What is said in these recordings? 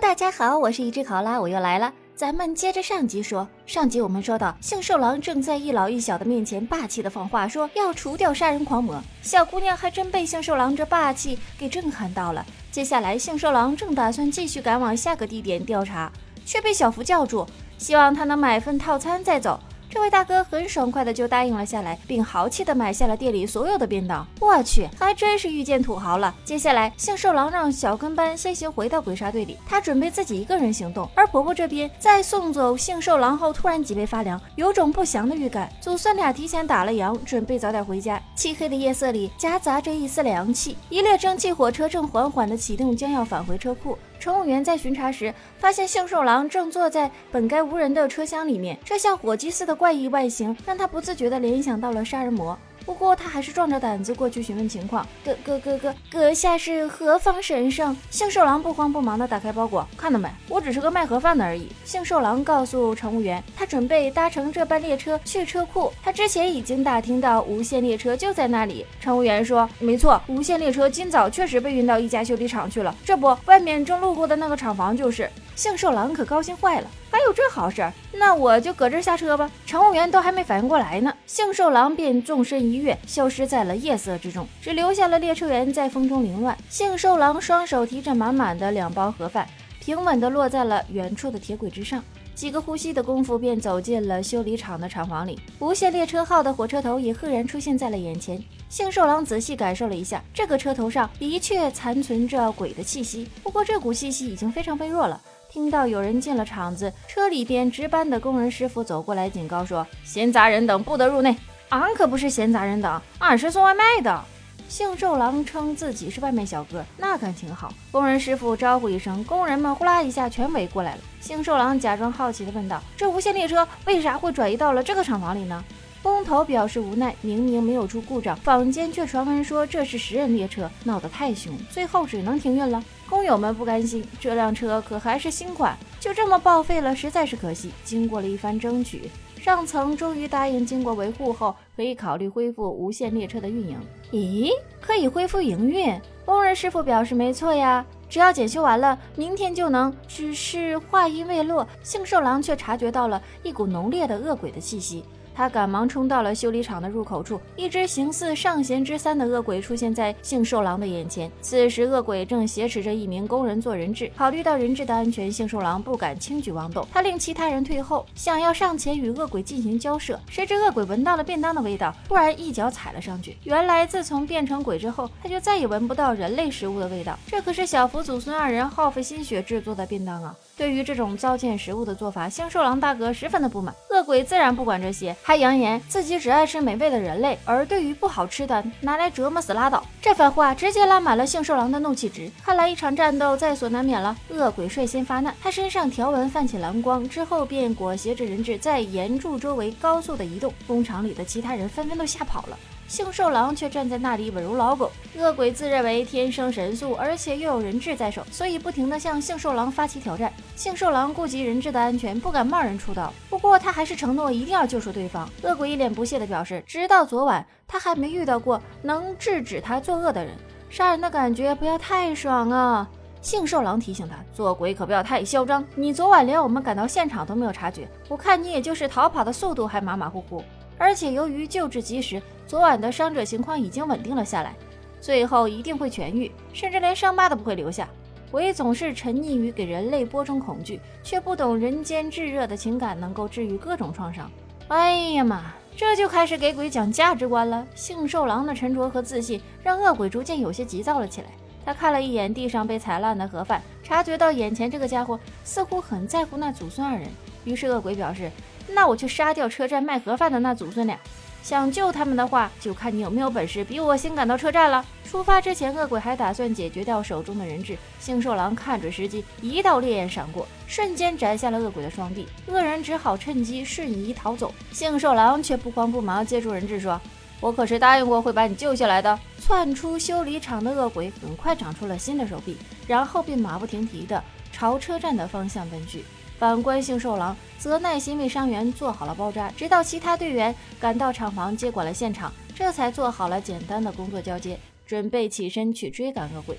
大家好，我是一只考拉，我又来了。咱们接着上集说，上集我们说到，杏寿郎正在一老一小的面前霸气的放话，说要除掉杀人狂魔。小姑娘还真被杏寿郎这霸气给震撼到了。接下来，杏寿郎正打算继续赶往下个地点调查，却被小福叫住，希望他能买份套餐再走。这位大哥很爽快的就答应了下来，并豪气的买下了店里所有的便当。我去，还真是遇见土豪了。接下来，杏寿郎让小跟班先行回到鬼杀队里，他准备自己一个人行动。而婆婆这边在送走杏寿郎后，突然脊背发凉，有种不祥的预感。祖孙俩提前打了烊，准备早点回家。漆黑的夜色里夹杂着一丝凉气，一列蒸汽火车正缓缓的启动，将要返回车库。乘务员在巡查时，发现幸寿郎正坐在本该无人的车厢里面。这像火鸡似的怪异外形，让他不自觉地联想到了杀人魔。不过他还是壮着胆子过去询问情况。阁阁阁阁阁下是何方神圣？杏寿郎不慌不忙地打开包裹，看到没？我只是个卖盒饭的而已。杏寿郎告诉乘务员，他准备搭乘这班列车去车库。他之前已经打听到无限列车就在那里。乘务员说，没错，无限列车今早确实被运到一家修理厂去了。这不，外面正路过的那个厂房就是。杏寿郎可高兴坏了，还有这好事儿，那我就搁这儿下车吧。乘务员都还没反应过来呢，杏寿郎便纵身一跃，消失在了夜色之中，只留下了列车员在风中凌乱。杏寿郎双手提着满满的两包盒饭，平稳地落在了远处的铁轨之上，几个呼吸的功夫便走进了修理厂的厂房里。无限列车号的火车头也赫然出现在了眼前。杏寿郎仔细感受了一下，这个车头上的确残存着鬼的气息，不过这股气息已经非常微弱了。听到有人进了厂子，车里边值班的工人师傅走过来警告说：“闲杂人等不得入内。”俺可不是闲杂人等，俺是送外卖的。杏寿郎称自己是外卖小哥，那感情好。工人师傅招呼一声，工人们呼啦一下全围过来了。杏寿郎假装好奇地问道：“这无线列车为啥会转移到了这个厂房里呢？”工头表示无奈，明明没有出故障，坊间却传闻说这是十人列车，闹得太凶，最后只能停运了。工友们不甘心，这辆车可还是新款，就这么报废了，实在是可惜。经过了一番争取，上层终于答应，经过维护后可以考虑恢复无限列车的运营。咦，可以恢复营运？工人师傅表示没错呀，只要检修完了，明天就能。只是话音未落，幸寿郎却察觉到了一股浓烈的恶鬼的气息。他赶忙冲到了修理厂的入口处，一只形似上弦之三的恶鬼出现在杏寿郎的眼前。此时，恶鬼正挟持着一名工人做人质。考虑到人质的安全，杏寿郎不敢轻举妄动。他令其他人退后，想要上前与恶鬼进行交涉。谁知恶鬼闻到了便当的味道，突然一脚踩了上去。原来，自从变成鬼之后，他就再也闻不到人类食物的味道。这可是小福祖孙二人耗费心血制作的便当啊！对于这种糟践食物的做法，杏寿郎大哥十分的不满。恶鬼自然不管这些，还扬言自己只爱吃美味的人类，而对于不好吃的，拿来折磨死拉倒。这番话直接拉满了杏寿郎的怒气值。看来一场战斗在所难免了。恶鬼率先发难，他身上条纹泛起蓝光，之后便裹挟着人质在岩柱周围高速的移动。工厂里的其他人纷纷都吓跑了。杏寿郎却站在那里稳如老狗。恶鬼自认为天生神速，而且又有人质在手，所以不停地向杏寿郎发起挑战。杏寿郎顾及人质的安全，不敢贸然出刀。不过他还是承诺一定要救出对方。恶鬼一脸不屑地表示，直到昨晚，他还没遇到过能制止他作恶的人。杀人的感觉不要太爽啊！杏寿郎提醒他，做鬼可不要太嚣张。你昨晚连我们赶到现场都没有察觉，我看你也就是逃跑的速度还马马虎虎。而且由于救治及时，昨晚的伤者情况已经稳定了下来，最后一定会痊愈，甚至连伤疤都不会留下。鬼总是沉溺于给人类播种恐惧，却不懂人间炙热的情感能够治愈各种创伤。哎呀妈，这就开始给鬼讲价值观了。杏寿郎的沉着和自信让恶鬼逐渐有些急躁了起来。他看了一眼地上被踩烂的盒饭，察觉到眼前这个家伙似乎很在乎那祖孙二人，于是恶鬼表示。那我去杀掉车站卖盒饭的那祖孙俩，想救他们的话，就看你有没有本事比我先赶到车站了。出发之前，恶鬼还打算解决掉手中的人质。幸寿郎看准时机，一道烈焰闪过，瞬间斩下了恶鬼的双臂。恶人只好趁机瞬移逃走。幸寿郎却不慌不忙接住人质，说：“我可是答应过会把你救下来的。”窜出修理厂的恶鬼很快长出了新的手臂，然后便马不停蹄地朝车站的方向奔去。反观幸寿郎，则耐心为伤员做好了包扎，直到其他队员赶到厂房接管了现场，这才做好了简单的工作交接，准备起身去追赶恶鬼。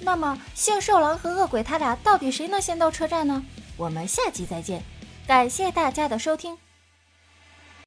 那么幸寿郎和恶鬼他俩到底谁能先到车站呢？我们下集再见，感谢大家的收听。